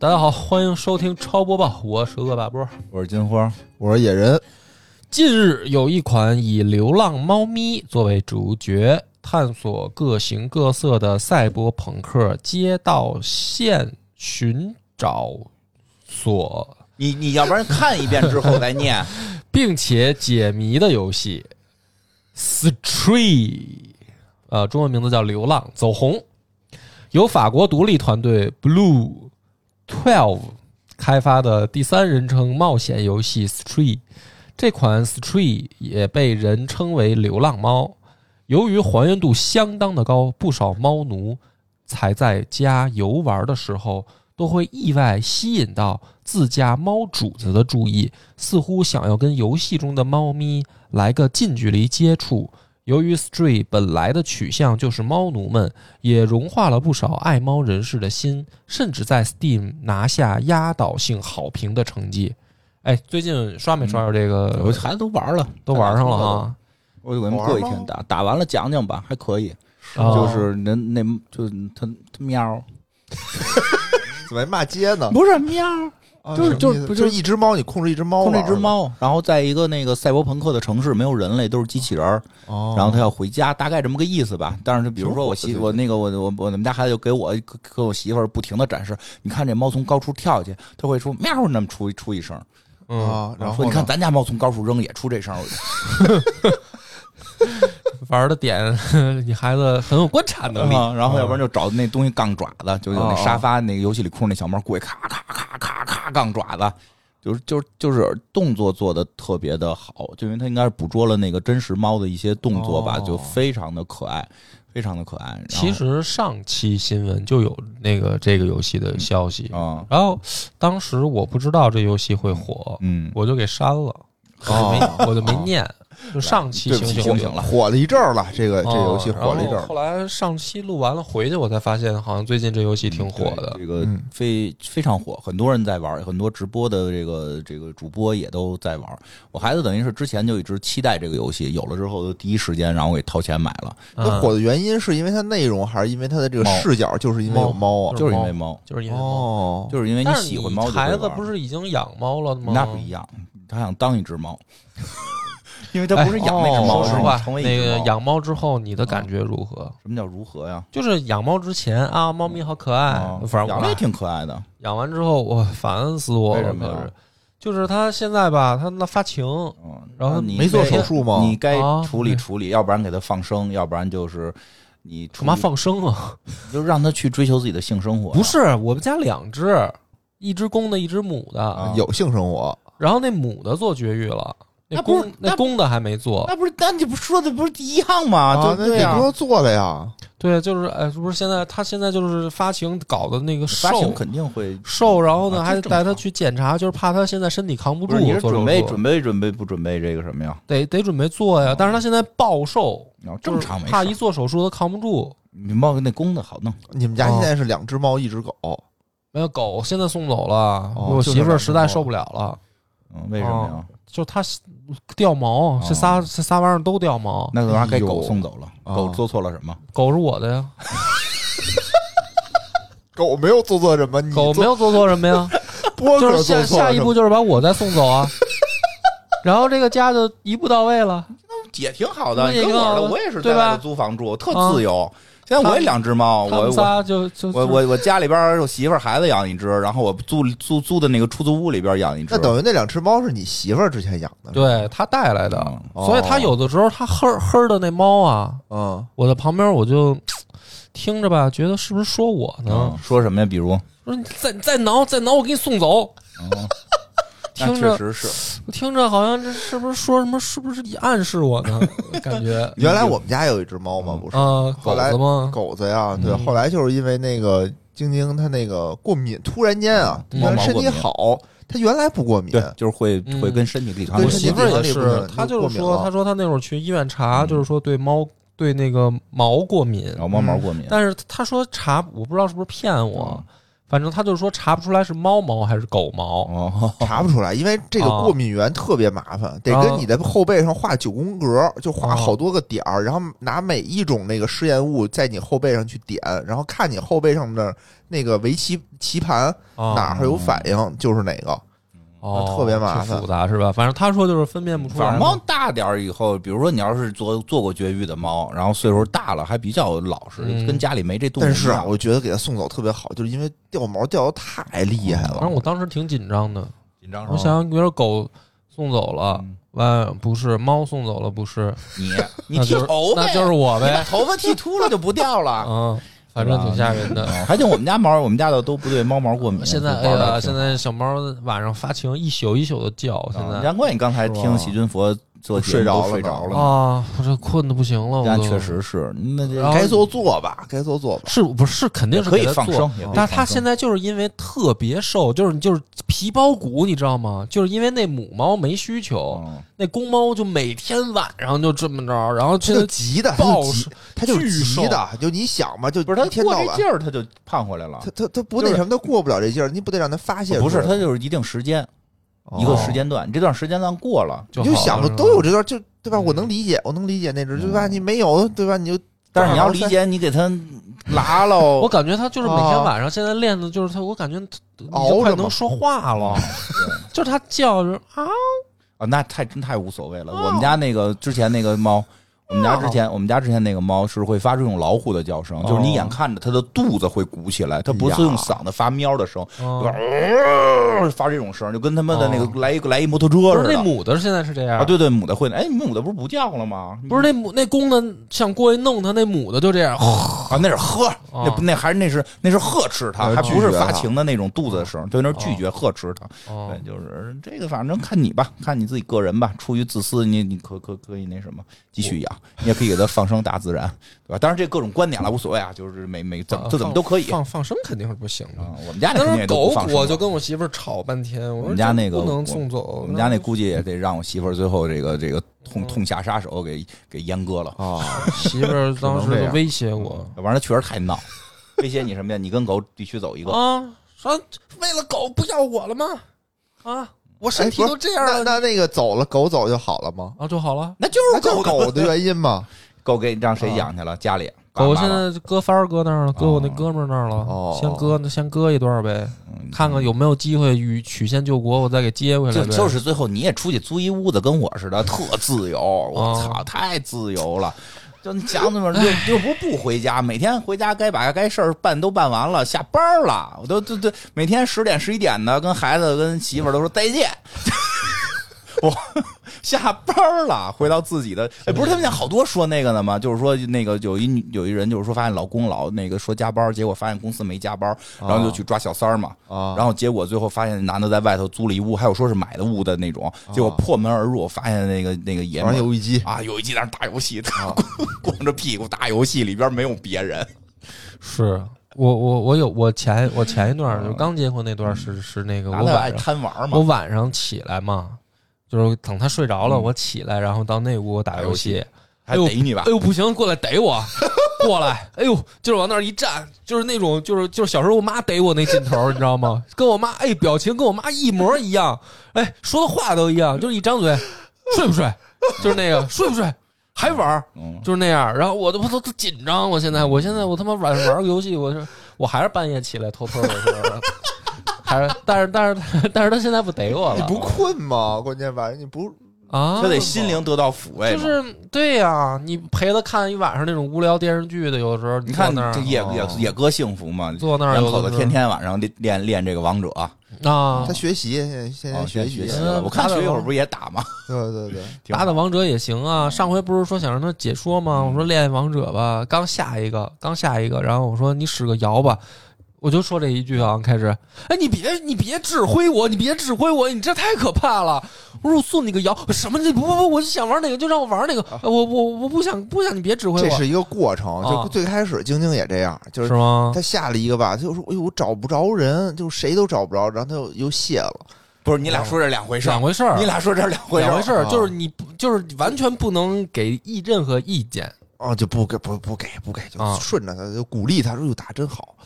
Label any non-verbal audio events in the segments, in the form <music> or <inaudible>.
大家好，欢迎收听超播报，我是恶霸波。我是金花，我是野人，近日有一款以流浪猫咪作为主角，探索各形各色的赛博朋克街道线寻找所，你你要不然看一遍之后再念。<laughs> 并且解谜的游戏《Street》，呃，中文名字叫《流浪走红》，由法国独立团队 Blue Twelve 开发的第三人称冒险游戏《Street》。这款《Street》也被人称为“流浪猫”，由于还原度相当的高，不少猫奴才在家游玩的时候。都会意外吸引到自家猫主子的注意，似乎想要跟游戏中的猫咪来个近距离接触。由于 Stray 本来的取向就是猫奴们，也融化了不少爱猫人士的心，甚至在 Steam 拿下压倒性好评的成绩。哎，最近刷没刷着这个？我孩子都玩了，都玩上了啊。我就给他们过一天打，打完了讲讲吧，还可以。哦就是那那就他他喵，<laughs> 怎么还骂街呢？不是喵，啊就是就什么意思不就是一只猫，你控制一只猫控，制一只猫，然后在一个那个赛博朋克的城市，没有人类，都是机器人儿。哦，然后他要回家，大概这么个意思吧。但是就比如说我媳我那个我我我们家孩子就给我给我媳妇儿不停的展示，你看这猫从高处跳下去，它会说喵那么出出一声，嗯，啊，然后说你看咱家猫从高处扔也出这声，<laughs> 玩的点，<laughs> 你孩子很有观察能力。啊然后要不然就找那东西杠爪子，就有那哦沙发那个游戏里控制那小猫过去咔咔咔咔咔杠爪子。就是就是就是动作做的特别的好，就因为它应该是捕捉了那个真实猫的一些动作吧，哦就非常的可爱，非常的可爱。其实上期新闻就有那个这个游戏的消息，啊，然后当时我不知道这游戏会火，嗯，我就给删了，没 <laughs> 我就没念，就上期对不醒醒醒醒了火了一阵儿了，这个这哦游戏火了一阵儿后，来上期录完了回去，我才发现好像最近这游戏挺火的。这个嗯非非常火，很多人在玩，很多直播的这个这个主播也都在玩。我孩子等于是之前就一直期待这个游戏，有了之后就第一时间让我给掏钱买了，火的原因是因为它内容，还是因为它的这个视角，就是因为有猫啊？就是因为猫，就是因为猫，哦，就是因为你喜欢猫孩子不是已经养猫了吗？那不一样，他想当一只猫，<laughs> 因为他不是养那只哦猫，是说实话，成为那个。养猫之后你的感觉如何？什么叫如何呀？就是养猫之前啊，猫咪好可爱啊，反正我养的也挺可爱的。养完之后，我烦死我了。为什么呀可是，就是他现在吧，他那发情，嗯，然后你没做手术吗？你该啊处理处理，要不然给他放生，要不然就是你干嘛放生啊？就让他去追求自己的性生活呀。不是，我们家两只，一只公的，一只母的。啊有性生活，然后那母的做绝育了，那公那那公的还没做。那不是，那你不说的不是一样吗？啊，那你对对呀不，说做了呀？对，就是哎，不是现在他现在就是发情搞的那个瘦发情肯定会。瘦，然后呢啊还带他常去检查，就是怕他现在身体扛不住你是做准备准备准备不准备这个什么呀？得得准备做呀哦。但是他现在暴瘦，正常没事怕一做手术他扛不住。你猫那公的好弄，你们家现在是两只猫，一只狗，没有狗现在送走了，哦我媳妇儿实在受不了了，嗯，为什么呀？就它掉毛，这仨这仨玩意儿都掉毛。那个玩意儿该哎呦狗送走了，啊狗做错了什么？狗是我的呀，<laughs> 狗没有做错什么，你狗没有做错什么呀，<laughs> 就是下下一步就是把我再送走啊，<laughs> 然后这个家就一步到位了。也挺好的也挺好的我也是对吧在外头租房住，特自由。现在我也两只猫，我我他们仨就就我我我家里边儿我媳妇儿孩子养一只，然后我租租租的那个出租屋里边养一只。那等于那两只猫是你媳妇儿之前养的，对他带来的，嗯所以他有的时候他哼哼的那猫啊，嗯，我在旁边我就听着吧，觉得是不是说我呢嗯？说什么呀？比如，说你再再挠再挠，我给你送走。听着确实是，我听着好像这是不是说什么？是不是暗示我呢？<laughs> 感觉。原来我们家有一只猫嘛，不是。啊，狗后来子吗？狗子呀，对，嗯。后来就是因为那个晶晶它那个过敏，突然间啊，嗯。原来身体好，她原来不过敏，对，就是会嗯会跟身体里头跟我媳妇儿也是，她就是说，她说她那会儿去医院查，嗯。就是说对猫对那个毛过敏，然后猫毛过敏，但是她说查，我不知道是不是骗我，反正他就说查不出来是猫毛还是狗毛。哦，查不出来，因为这个哦过敏源特别麻烦，得啊跟你的后背上画九宫格，就画哦好多个点儿，然后拿每一种那个试验物在你后背上去点，然后看你后背上的那个围棋棋盘啊哪儿有反应就是哪个。哦，特别麻烦复杂是吧？反正他说就是分辨不出来嘛。反正猫大点儿以后，比如说你要是做做过绝育的猫，然后岁数大了还比较老实，嗯跟家里没这动物。但是啊，我觉得给它送走特别好，就是因为掉毛掉的太厉害了。反正我当时挺紧张的，紧张？我想，比如说狗送走了，嗯完不是猫送走了，不是，你你剃头呗，那就是我呗把呗。头发剃秃了就不掉了。嗯，反正挺吓人的。嗯 <laughs> 还行，我们家猫，我们家的都不对猫毛过敏。现在哎呀，现在小猫晚上发情一宿一宿的叫，现啊在难怪你刚才听喜君佛睡着了睡着了。啊，我这困的不行了，我都但确实是，那这该做做吧，该做做吧。是不是肯定是可以放生，但是它现在就是因为特别瘦，就是就是皮包骨，你知道吗？就是因为那母猫没需求，嗯那公猫就每天晚上就这么着，然后它就急的，它暴就急瘦，它就急的，就你想嘛，就不是他过一天到晚，这劲儿，他就胖回来了它。它它不那什么，它过不了这劲儿，你不得让它发泄出来？不是，他就是一定时间，一个时间段，你这段时间段过了，就你就想着都有这段，就对吧？嗯我能理解，我能理解那只，对吧？嗯你没有，对吧？你就但是你要理解，你给他拉喽。<laughs> 我感觉它就是每天啊晚上现在练的就是它，我感觉熬快能说话了，<laughs> 就是它叫就是啊，啊，那太真太无所谓了。我们家那个之前那个猫，我们家之前我们家之前那个猫是会发出这种老虎的叫声，就是你眼看着它的肚子会鼓起来，它不是用嗓子发喵的声，发这种声，就跟他妈的那哦个来一个来一摩托车似的那。母的现在是这样啊，，对对，母的会，哎，母的不是不叫了吗？不是那母那公的想过去弄它，那母的就这样，啊，那是呵，那那还是那是那是呵斥它，呃还不是发情的那种肚子的声，对，那是拒绝呵斥它。哦对，就是这个，反正看你吧，看你自己个人吧。出于自私，你你可可可以那什么，继续养，你也可以给它放生大自然，对吧？当然这各种观点了，无所谓啊，就是每每怎么这怎么都可以啊。放放生肯定是不行的。我们家那狗我就跟我媳妇儿吵半天，我们家那个不能我送走，我们家那估计也得让我媳妇儿最后这个这个痛痛下杀手给给阉割了，啊，媳妇儿 <laughs> 当时威胁我要不然它确实太闹。威胁你什么呀？你跟狗必须走一个。啊，说为了狗不要我了吗？啊，我身体都这样了，那那那个走了，狗走就好了吗？啊就好了。那就是是狗狗的原因嘛。<laughs> 狗给你让谁养去了？家里狗现在搁帆儿搁那儿了，搁我那哦哥们儿那儿了，哦先搁那先搁一段呗，嗯看看有没有机会与曲线救国，我再给接回来。就就是最后你也出去租一屋子，跟我似的，特自由。我哦操，太自由了。就你想怎么又又不不回家，每天回家该把该事儿办都办完了，下班了，我都都都每天十点十一点的跟孩子跟媳妇儿都说再见。我下班了，回到自己的，哎，不是他们家好多说那个的吗？就是说那个有一有一人就是说发现老公老那个说加班，结果发现公司没加班，然后就去抓小三儿嘛。啊，然后结果最后发现男的在外头租了一屋，还有说是买的屋的那种，结果破门而入，发现那个那个爷们儿玩游戏机啊，有一集在那打游戏，光着屁股打游戏，里边没有别人。是我我我有我前我前一段就刚结婚那段是是那个我男的爱晚上贪玩嘛我，晚上起来嘛，就是等他睡着了，嗯我起来，然后到那屋我打游戏。还逮你吧哎？呦，不行，过来逮我，过来！哎呦，就是往那儿一站，就是那种，就是就是小时候我妈逮我那劲头，你知道吗？跟我妈哎，表情跟我妈一模一样，哎，说的话都一样，就是一张嘴，睡不睡？就是那个睡不睡？还玩儿？嗯，就是那样。然后我都都都紧张，我现在我现在我他妈晚上玩个游戏，我是我还是半夜起来偷偷的是，还是但是但是 <laughs> 但是他现在不逮我了，你不困吗？关键晚上你不啊？他得心灵得到抚慰。就是对呀、你陪他看一晚上那种无聊电视剧的，有的时候你看那儿这野哦野野哥幸福嘛？坐那儿两口子天天晚上练练练这个王者，啊他，学习，现在现在哦，学习，了。我看学一会儿不是也打吗？<laughs> 对对对，打打王者也行啊。上回不是说想让他解说吗？我说练王者吧，刚下一个，刚下一个，然后我说你使个摇吧。我就说这一句啊，开始，哎，你别你别指挥我，你别指挥我，你这太可怕了。我说我送你个摇，什么你不不不，我就想玩哪个就让我玩哪个，我我我不想不想你别指挥我，这是一个过程。啊就最开始晶晶也这样，就是？他下了一个吧，他就说：“哎呦，我找不着人，就谁都找不着。”然后他又又卸了。不是你俩说这两回事儿两，回事儿，你俩说这是两回事儿，两回事儿，啊就是你不就是完全不能给意任何意见。哦，就不给不不给不给，就啊顺着他，就鼓励他说：“哟，打真好。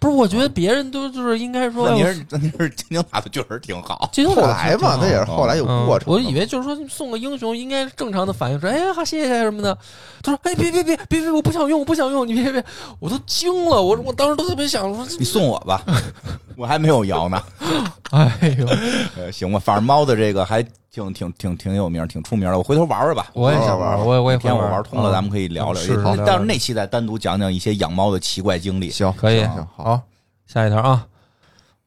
不是，我觉得别人都就是应该说，问题是问题是金牛打的确实挺好，金牛后来嘛，他也是后来有嗯过程。我以为就是说送个英雄，应该正常的反应说，哎呀，好谢谢什么的。他说，哎，别别别别别，我不想用，我不想用，你别别别，我都惊了，我我当时都特别想说，你送我吧，<laughs> 我还没有摇呢。哎呦，呃，行吧，反正猫的这个还挺挺挺挺有名，挺出名的。我回头玩玩吧。我也想玩，我也我也哪天我玩玩通了，嗯咱们可以聊聊。是但是那期再单独讲讲一些养猫的奇怪经历。行，可以好，下一条啊，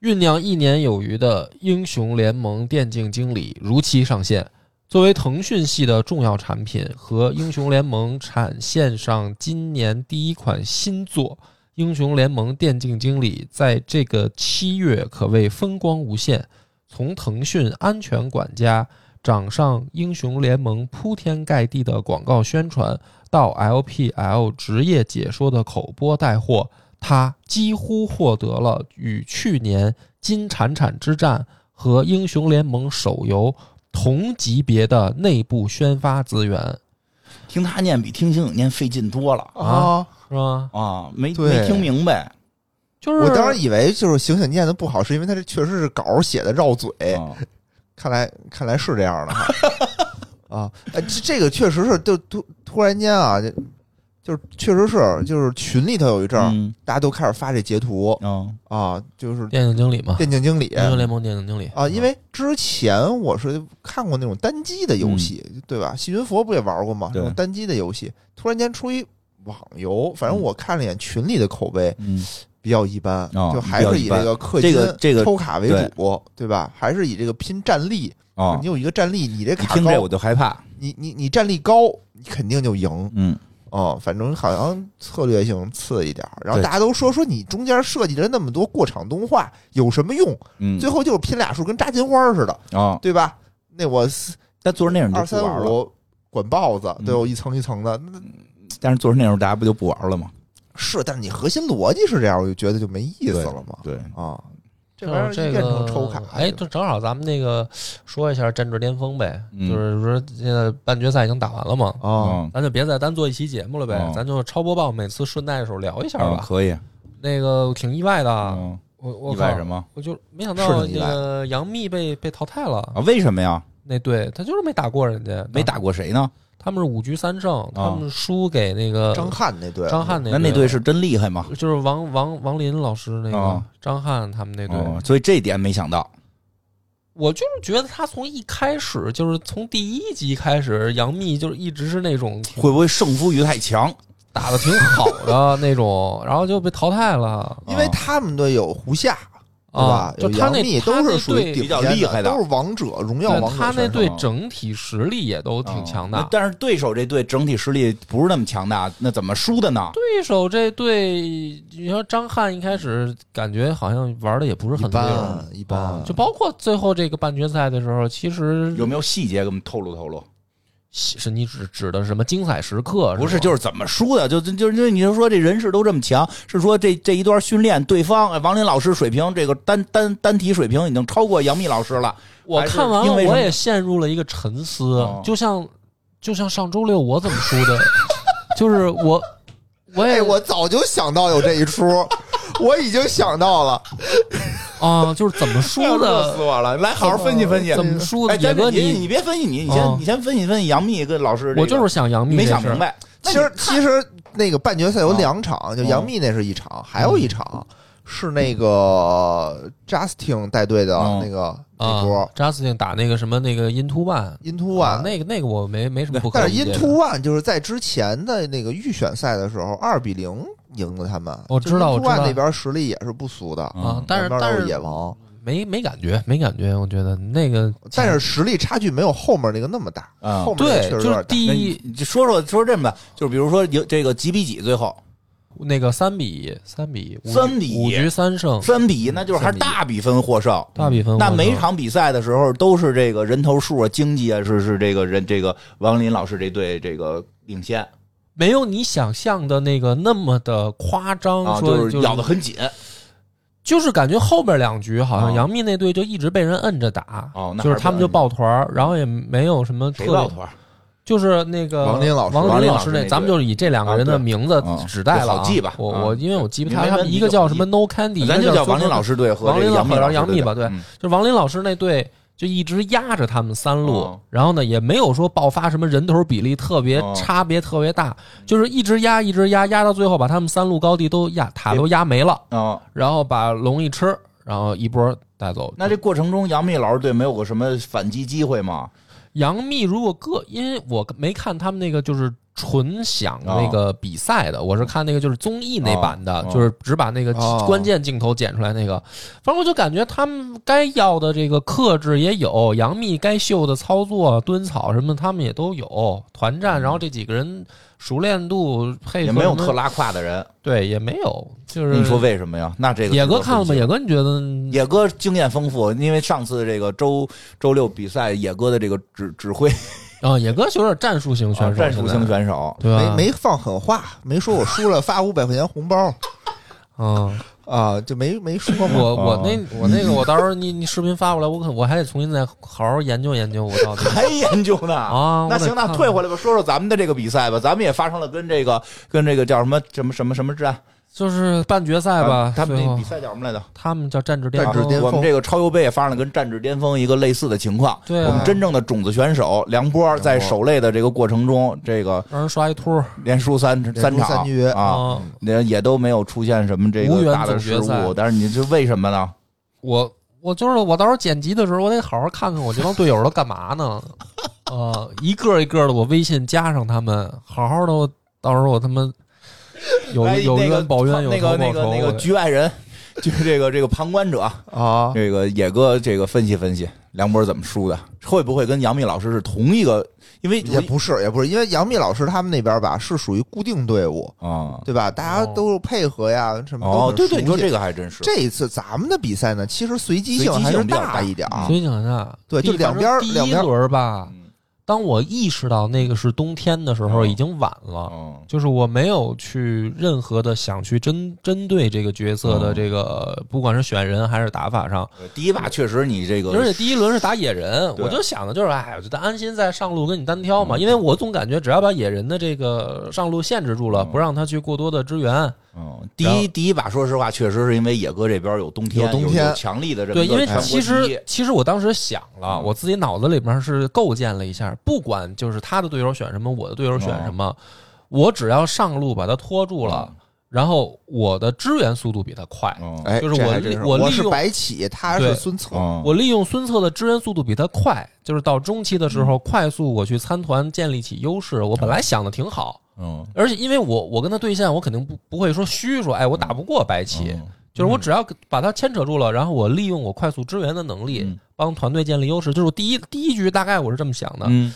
酝酿一年有余的英雄联盟电竞经理如期上线。作为腾讯系的重要产品和英雄联盟产线上今年第一款新作，英雄联盟电竞经理在这个七月可谓风光无限。从腾讯安全管家掌上英雄联盟铺天盖地的广告宣传，到 LPL 职业解说的口播带货，他几乎获得了与去年金铲铲之战和英雄联盟手游同级别的内部宣发资源，听他念比听星星念费劲多了啊！是吗？啊，没没听明白。就是我当时以为就是醒醒念的不好，是因为他这确实是稿写的绕嘴，啊看来看来是这样的哈。啊，哎，这这个确实是，就突突然间啊，就就是确实是，就是群里头有一阵儿，嗯大家都开始发这截图嗯啊，就是电竞经理嘛，电竞经理英雄联盟电竞经理啊，因为之前我是看过那种单机的游戏，对吧？细云佛不也玩过吗？对那种单机的游戏，突然间出一网游，反正我看了一眼群里的口碑嗯比较一般，哦就还是以这个氪金、这个这个抽卡为主，对吧？还是以这个拼战力。啊你，有一个战力，你这一卡听这我，就害怕。你你你战力高，你肯定就赢嗯哦。反正好像策略性次一点儿，然后大家都说说你中间设计了那么多过场动画有什么用？嗯最后就是拼俩数，跟扎金花似的，啊，对吧？那我但做成那种就二三。五管豹子，嗯对我一层一层的，那但是做成那种大家不就不玩了吗？是，但是你核心逻辑是这样，我就觉得就没意思了嘛。对，啊，这玩意儿变成个抽卡，哎，就正好咱们那个说一下战至巅峰呗，嗯就是说现在半决赛已经打完了嘛，啊，嗯咱就别再单做一期节目了呗，哦咱就超播报，每次顺带的时候聊一下吧。啊可以。那个挺意外的，嗯，我我意外靠什么我就没想到那个杨幂被被淘汰了，啊？为什么呀？那对他就是没打过人家，没打过谁呢？他们是五局三胜，他们输给那个张翰那队，张翰那那那队是真厉害吗？就是王王王林老师那个哦张翰他们那队，哦，所以这一点没想到。我就是觉得他从一开始就是从第一集开始，杨幂就是一直是那种会不会胜负欲太强？打的挺好的那种，然后就被淘汰了。因为他们队有胡夏，对吧啊？。就他那都是属于队比较厉害的都是王者、荣耀对王者他那队整体实力也都挺强大。那但是对手这队整体实力不是那么强大，那怎么输的呢？对手这队，你说张翰一开始感觉好像玩的也不是很溜般一般啊，就包括最后这个半决赛的时候，其实有没有细节给我们透露透露？是你指指的什么精彩时刻？不是，就是怎么输的？就就就就你就说这人势都这么强，是说这这一段训练，对方哎王林老师水平，这个单单单体水平已经超过杨幂老师了。我看完了，因为我也陷入了一个沉思哦，就像就像上周六我怎么输的，<laughs> 就是我我也哎，我早就想到有这一出，我已经想到了。<laughs> 啊，就是怎么输热的死，我了！来，好好分析分析。怎么输的？哎，野哥，你你你别分析你，你哦先你先分析分析杨幂跟老师。我就是想杨幂没想明。白。其实其实那个半决赛有两场，就哦杨幂那是一场，还有一场是那个 Justin 带队的哦那个那啊波，Justin 打那个什么那个 Into One，Into 啊 One，那个那个我没没什么不可但是 Into One 就是在之前的那个预选赛的时候，二比零赢了他们。我知道我知道那边实力也是不俗的，嗯啊，但是但是野王，没没感觉，没感觉，我觉得那个但是实力差距没有后面那个那么大。啊后面那个对，就是确实有点大。那第一就说说说这么吧，就是比如说有这个几比几，最后那个三比三比五三比五局三胜，三比一，那就是还是大比分获胜。大比分。那每一场比赛的时候都是这个人头数啊、经济啊，是是这个人这个王林老师这队这个领先没有你想象的那个那么的夸张，啊，说就是咬得很紧。就是感觉后边两局好像啊杨幂那队就一直被人摁着打，就是他们就抱团儿，然后也没有什么特抱团？就是那个王林老师王王林老师那咱们就是以这两个人的名字指代了啊。好记吧啊。我我因为我记不太，他们一个叫什么 No Candy，咱一个就叫王林老师，师队和王林老师杨幂吧对嗯。就是王林老师那队。就一直压着他们三路，哦然后呢，也没有说爆发什么人头比例特别哦差别特别大，就是一直压，一直压，压到最后把他们三路高地都压塔都压没了，啊。然后把龙一吃，然后一波带走。那这过程中，杨幂老师队没有个什么反击机会吗？杨幂如果个，因为我没看他们那个就是纯想那个比赛的，我是看那个就是综艺那版的，哦就是只把那个哦关键镜头剪出来那个。反正我就感觉他们该要的这个克制也有，杨幂该秀的操作、蹲草什么，他们也都有。团战，然后这几个人熟练度配合也没有特拉胯的人，对，也没有，就是你说为什么呀？那这个野哥看了吗？野哥，你觉得？野哥经验丰富，因为上次这个周周六比赛，野哥的这个指指挥啊，野哥就是战术型选手，战术型选手，对吧？没没放狠话，没说我输了发五百块钱红包嗯。<laughs> 啊，就没没说嘛。我我哦那我那个我到时候你你视频发过来，我可我还得重新再好好研究研究，我到底还研究呢啊那行，那退回来吧，说说咱们的这个比赛吧。咱们也发生了跟这个跟这个叫什么什么什么什么战就是半决赛吧啊，他们最后那比赛叫什么来着？他们叫战至巅峰战至巅峰我们这个超优杯也发生了跟战至巅峰一个类似的情况。对啊我们真正的种子选手梁波在守擂的这个过程中，这个让人刷一秃儿连输三三输场三局啊，也也都没有出现什么这无缘个大的失决赛误。但是你这为什么呢？我我就是我到时候剪辑的时候，我得好好看看我这帮队友都干嘛呢？<laughs> 呃，一个一个的我微信加上他们，好好的，到时候我他妈有哎有那个冤报冤，有那个。那个那个局外人，就是这个这个旁观者，啊，这个野哥这个分析分析梁博怎么输的，会不会跟杨幂老师是同一个？因为也不是也不是，因为杨幂老师他们那边吧是属于固定队伍，啊对吧？大家都配合呀，什么都哦，对对，你说这个还真是这一次咱们的比赛呢，其实随机性还是比较大一点儿嗯所以你看啊，对就两边第一轮吧，嗯当我意识到那个是冬天的时候，嗯。已经晚了。嗯。就是我没有去任何的想去针针对这个角色的嗯。这个，不管是选人还是打法上，第一把确实你这个，而且第一轮是打野人，我就想的就是，哎，我就安心在上路跟你单挑嘛，嗯。因为我总感觉只要把野人的这个上路限制住了，嗯。不让他去过多的支援，嗯，第一第一把，说实话，确实是因为野哥这边有冬天，有冬天有强力的这么对，因为其实其实我当时想了，嗯。我自己脑子里面是构建了一下，不管就是他的队友选什么，我的队友选什么，我只要上路把他拖住了，然后我的支援速度比他快，就是我我利我是用白起，他是孙策，嗯。我利用孙策的支援速度比他快，就是到中期的时候，快速我去参团建立起优势。我本来想的挺好，嗯。而且因为我我跟他对线，我肯定不不会说虚说，哎，我打不过白起，嗯。就是我只要把他牵扯住了，然后我利用我快速支援的能力嗯，帮团队建立优势。就是我第一第一局大概我是这么想的，嗯，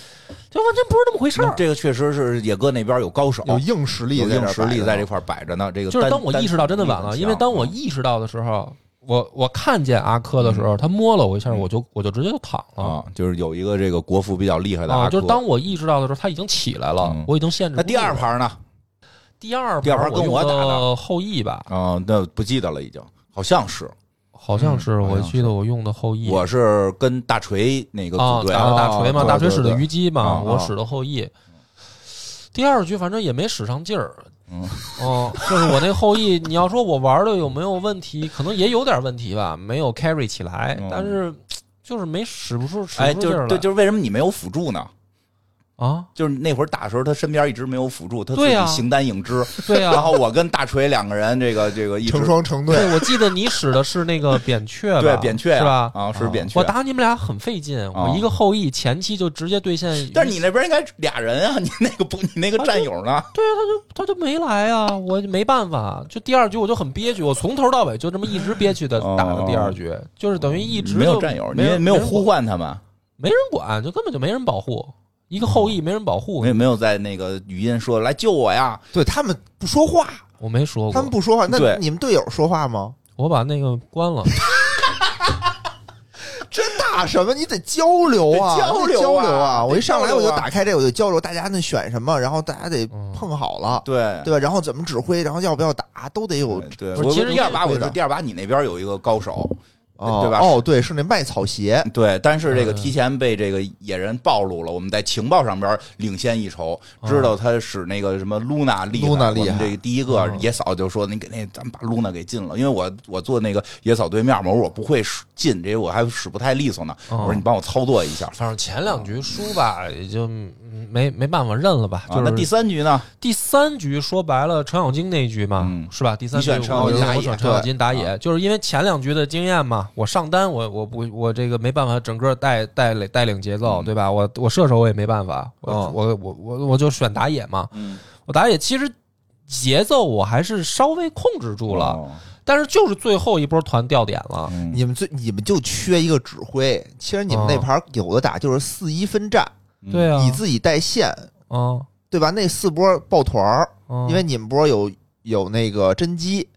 就完全不是那么回事儿。这个确实是野哥那边有高手，有硬实力有在实力在这块儿摆着呢。这个就是当我意识到真的晚了，因为当我意识到的时候，我我看见阿珂的时候，他摸了我一下，嗯。我就我就直接就躺了。啊，就是有一个这个国服比较厉害的啊，阿珂。就是当我意识到的时候，他已经起来了，嗯。我已经限制。那第二盘呢？第二第二盘跟我我打的？后羿吧，啊，那不记得了，已经好像是，好像是我记得我用的后羿。我是跟大锤那个啊，组队打的大锤嘛，哦大锤使的虞姬嘛，啊。我使的后羿。第二局反正也没使上劲儿，嗯哦，就是我那后羿，你要说我玩的有没有问题，可能也有点问题吧，没有 carry 起来，嗯但是就是没使不出使哎，不出劲儿来就是对，就是为什么你没有辅助呢？啊，就是那会儿打的时候，他身边一直没有辅助，他自己形单影只。对呀、然后我跟大锤两个人，这个这个一成双成对，对，我记得你使的是那个 <laughs> 扁鹊吧？对扁鹊呀是吧？啊，是扁鹊我。打你们俩很费劲，我一个后羿前期就直接对线，但是你那边应该俩人啊，<laughs> 你那个不，你那个战友呢？对啊，他就他就没来啊，我就没办法。就第二局我就很憋屈，我从头到尾就这么一直憋屈的打的第二局，就是等于一直就没有战友，你没有呼唤他们，没人管，就根本就没人保护。一个后羿没人保护没，没有在那个语音说来救我呀？对他们不说话，我没说过，他们不说话，那对你们队友说话吗？我把那个关了。<laughs> 真打什么？你得交流啊，交流啊交流啊！我一上来我就打开这个，我就交流，大家那选什么，然后大家得嗯碰好了，对对吧？然后怎么指挥，然后要不要打，都得有。对，不是其实第二把我会的是第二把，你那边有一个高手，哦对吧？哦，对，是那卖草鞋，对，但是这个嗯提前被这个野人暴露了，我们在情报上边领先一筹，知道他使那个什么露娜厉害。Luna 厉害这个第一个嗯野嫂就说：“你给那咱们把露娜给禁了，因为我我坐那个野嫂对面嘛，我说我不会使禁，这我还使不太利索呢。哦我说你帮我操作一下。反正前两局输吧，也就嗯没没办法认了吧。就啊，那第三局呢？第三局说白了，程咬金那一局嘛，嗯是吧？第三局你选程咬我金打野我选程咬金打野，就是因为前两局的经验嘛，我上单我我不我这个没办法整个带带领带领节奏，嗯对吧？我我射手我也没办法，我嗯我我我我就选打野嘛。嗯，我打野其实节奏我还是稍微控制住了，哦但是就是最后一波团掉点了。嗯你们最你们就缺一个指挥。其实你们那盘有的打就是四一分战，对啊，你自己带线，啊，对吧？那四波抱团儿，嗯因为你们波有有那个真机，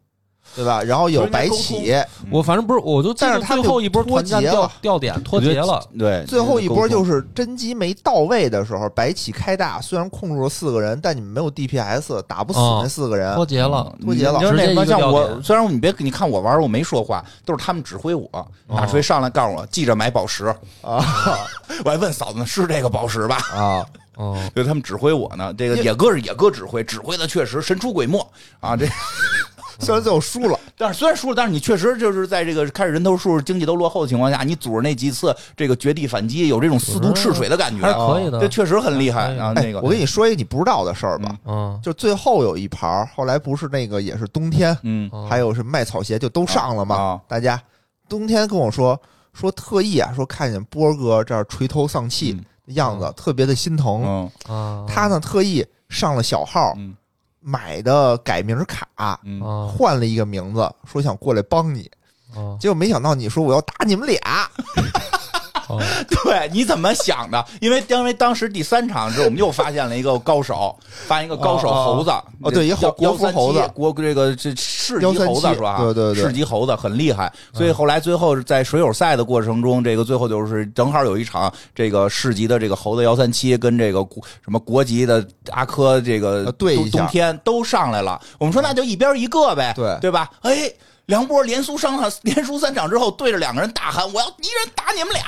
对吧？然后有白起，我反正不是，我就但是他最后一波脱节了掉点脱节了。对，最后一波就是甄姬没到位的时候，白起开大，虽然控制了四个人，但你们没有 DPS，打不死哦那四个人。脱节了，脱节了你就是那个像我，虽然你别你看我玩，我没说话，都是他们指挥我。大锤上来告诉我，记着买宝石。啊 <laughs> 我还问嫂子呢，是这个宝石吧？啊！哦，对他们指挥我呢。这个野哥是野哥指挥，指挥的确实神出鬼没啊。这 <laughs> <laughs> 虽然最后输了，<laughs> 但是虽然输了，但是你确实就是在这个开始人头数、经济都落后的情况下，你组织那几次这个绝地反击，有这种四渡赤水的感觉还是，可以的这。确实很厉害啊。哎那个，我跟你说一个你不知道的事儿吧，嗯，就最后有一盘儿，后来不是那个也是冬天，嗯嗯还有是卖草鞋，就都上了嘛。啊大家冬天跟我说说特意啊，说看见波哥这儿垂头丧气样子，特别的心疼。嗯啊，他呢特意上了小号，嗯买的改名卡，换了一个名字，说想过来帮你。啊结果没想到你说我要打你们俩，啊 <laughs> 对，你怎么想的？因为因为当时第三场之后，我们又发现了一个高手，发现一个高手猴子，哦对一猴叫国服猴子。137国这个这市级猴子是吧？对对对市级猴子很厉害。所以后来最后在水友赛的过程中，这个最后就是正好有一场这个市级的这个猴子幺三七跟这个国什么国级的阿珂这个呃对冬冬天都上来了。我们说那就一边一个呗，对对吧？哎。梁波连输上场，连输三场之后，对着两个人大喊：“我要一人打你们俩！”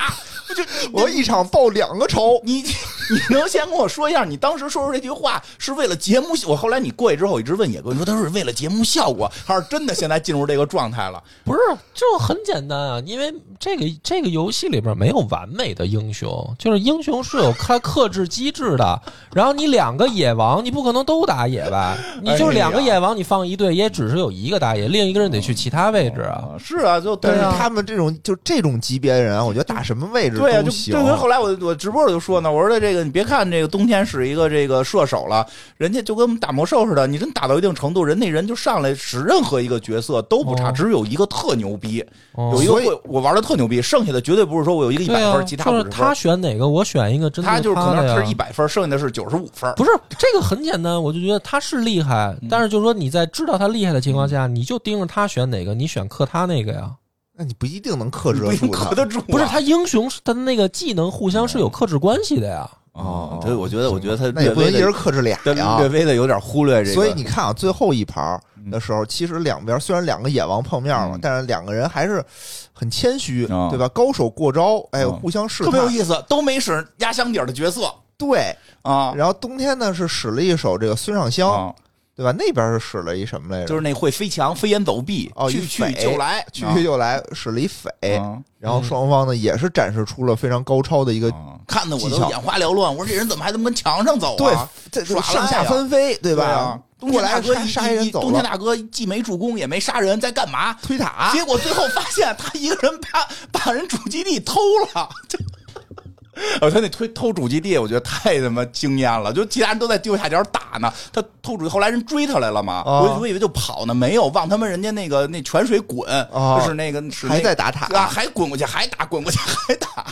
我就你我一场报两个仇。你 <laughs> 你能先跟我说一下，你当时说出这句话是为了节目效？我后来你过去之后，我一直问野哥，你说他是为了节目效果，还是真的现在进入这个状态了？不是，就很简单啊，因为这个这个游戏里边没有完美的英雄，就是英雄是有它克制机制的。然后你两个野王，你不可能都打野吧？你就是两个野王，你放一队，也只是有一个打野，另一个人得去其他位置啊。啊，是啊，就但是。他们这种就这种级别的人啊，我觉得打什么位置对啊，就都行。对。后来我我直播我就说呢，我说的这个，你别看这个冬天是一个这个射手了，人家就跟我们打魔兽似的，你真打到一定程度，人那人就上来使任何一个角色都不差，哦只有一个特牛逼，哦有一个会我玩的特牛逼，剩下的绝对不是说我有一个一百分，其他就是他选哪个，我选一个真的他就是可能是一百分，剩下的是九十五分。不是这个很简单，我就觉得他是厉害，嗯但是就是说你在知道他厉害的情况下，你就盯着他选哪个，你选克他那个呀。那你不一定能克制不一定得住他克。得住啊，不是他英雄他的那个技能互相是有克制关系的呀。哦，他我觉得，我觉得他那也不能一人克制俩略呀略。微的有点忽略这个，所以你看啊，最后一盘儿的时候，其实两边虽然两个野王碰面了嗯，但是两个人还是很谦虚，嗯对吧？高手过招，哎，嗯互相试探。特别有意思，都没使压箱底儿的角色对，啊然后冬天呢是使了一手这个孙尚香，啊，对吧？那边是使了一什么来着？就是那会飞墙、飞檐走壁，哦去去就来，去去就来，使了一匪。啊然后双方呢也是展示出了非常高超的一个啊看得我都眼花缭乱。我说这人怎么还他妈跟墙上走对啊？，这耍上下翻飞，对吧？啊，冬天大哥一杀人走了，冬天大哥既没助攻也没杀人，在干嘛？推塔结果最后发现他一个人把把人主基地偷了。<laughs> 就 <laughs> 哦，他那推偷主基地，我觉得太他妈惊艳了！就其他人都在右下角打呢，他偷主，后来人追他来了嘛，哦我我以为就跑呢，没有，往他们人家那个那泉水滚，哦就是那个是那还在打塔啊，还滚过去，还打，滚过去 <laughs> 还打，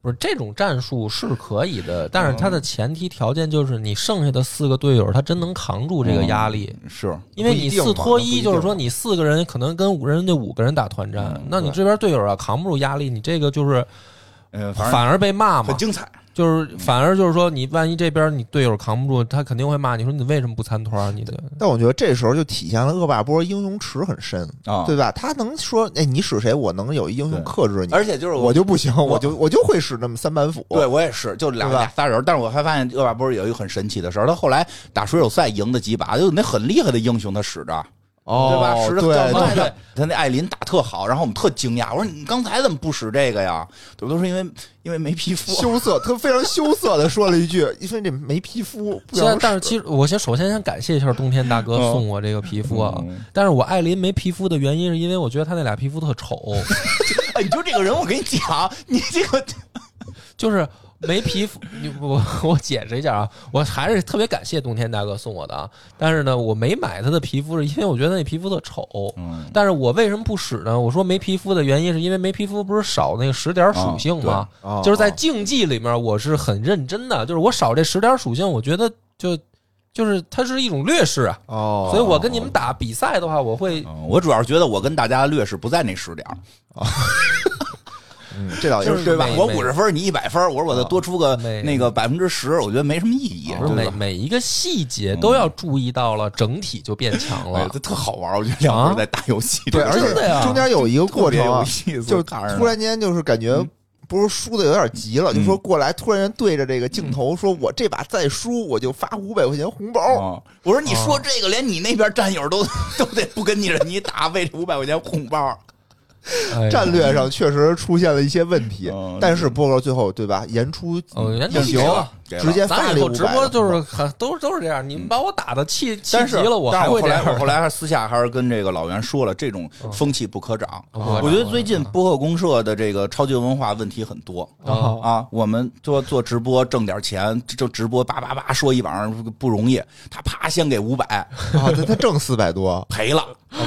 不是这种战术是可以的，但是它的前提条件就是你剩下的四个队友他真能扛住这个压力，是因为你四拖一，就是说你四个人可能跟五人家五个人打团战嗯，那你这边队友啊扛不住压力，你这个就是呃，反反而被骂嘛很。精彩，就是反而就是说，你万一这边你队友扛不住，他肯定会骂你说你为什么不参团儿？你的但我觉得这时候就体现了恶霸波英雄池很深，啊，对吧？他能说，哎，你使谁，我能有一英雄对克制你，而且就是我就不行，我就我就会使那么三板斧。对，我也是，就俩对吧俩仨人。但是我还发现恶霸波有一个很神奇的事儿，他后来打水手赛赢的几把，就那很厉害的英雄他使着，哦，对吧？使的对他那艾琳打特好，然后我们特惊讶，我说你刚才怎么不使这个呀？对不？都是因为因为没皮肤。羞涩，他非常羞涩的说了一句：“因为这没皮肤。现在，但是其实我先首先先感谢一下冬天大哥嗯送我这个皮肤啊，嗯但是我艾琳没皮肤的原因是因为我觉得他那俩皮肤特丑，<laughs> 哎，你就这个人，我跟你讲，你这个就是没皮肤。你我我解释一下啊，我还是特别感谢冬天大哥送我的啊，但是呢，我没买他的皮肤是因为我觉得那皮肤特丑。嗯但是我为什么不使呢？我说没皮肤的原因是因为没皮肤不是少那个十点属性吗？哦就是在竞技里面，我是很认真的，就是我少这十点属性，我觉得就就是它是一种劣势啊。哦，所以我跟你们打比赛的话，我会嗯我主要是觉得我跟大家劣势不在那十点儿，<laughs> 嗯，这倒也就是对吧？我五十分，你一百分，我说我再多出个那个百分之十，我觉得没什么意义，不是每对？每一个细节都要注意到了，整体就变强了，。哎这特好玩，我觉得两个人在打游戏，对，而且中间有一个过程就看着呢突然间就是感觉不是输的有点急了，就说过来突然间对着这个镜头说：“我这把再输，我就发五百块钱红包。啊！我说你说这个，连你那边战友都 <laughs> 都得不跟你人你打，为这五百块钱红包。哎战略上确实出现了一些问题嗯，但是波哥最后对吧，言出哦，原应行直接发了。咱以后500直播就是很都都是这样，你们把我打的气气急了，我还但是后会这样。后来还私下还是跟这个老袁说了，这种风气不可长。我觉得最近播客公社的这个超级文化问题很多。啊。啊，我们做做直播挣点钱，就直播叭叭叭说一晚上不容易，他啪先给五百，啊，他他挣四百多，赔了，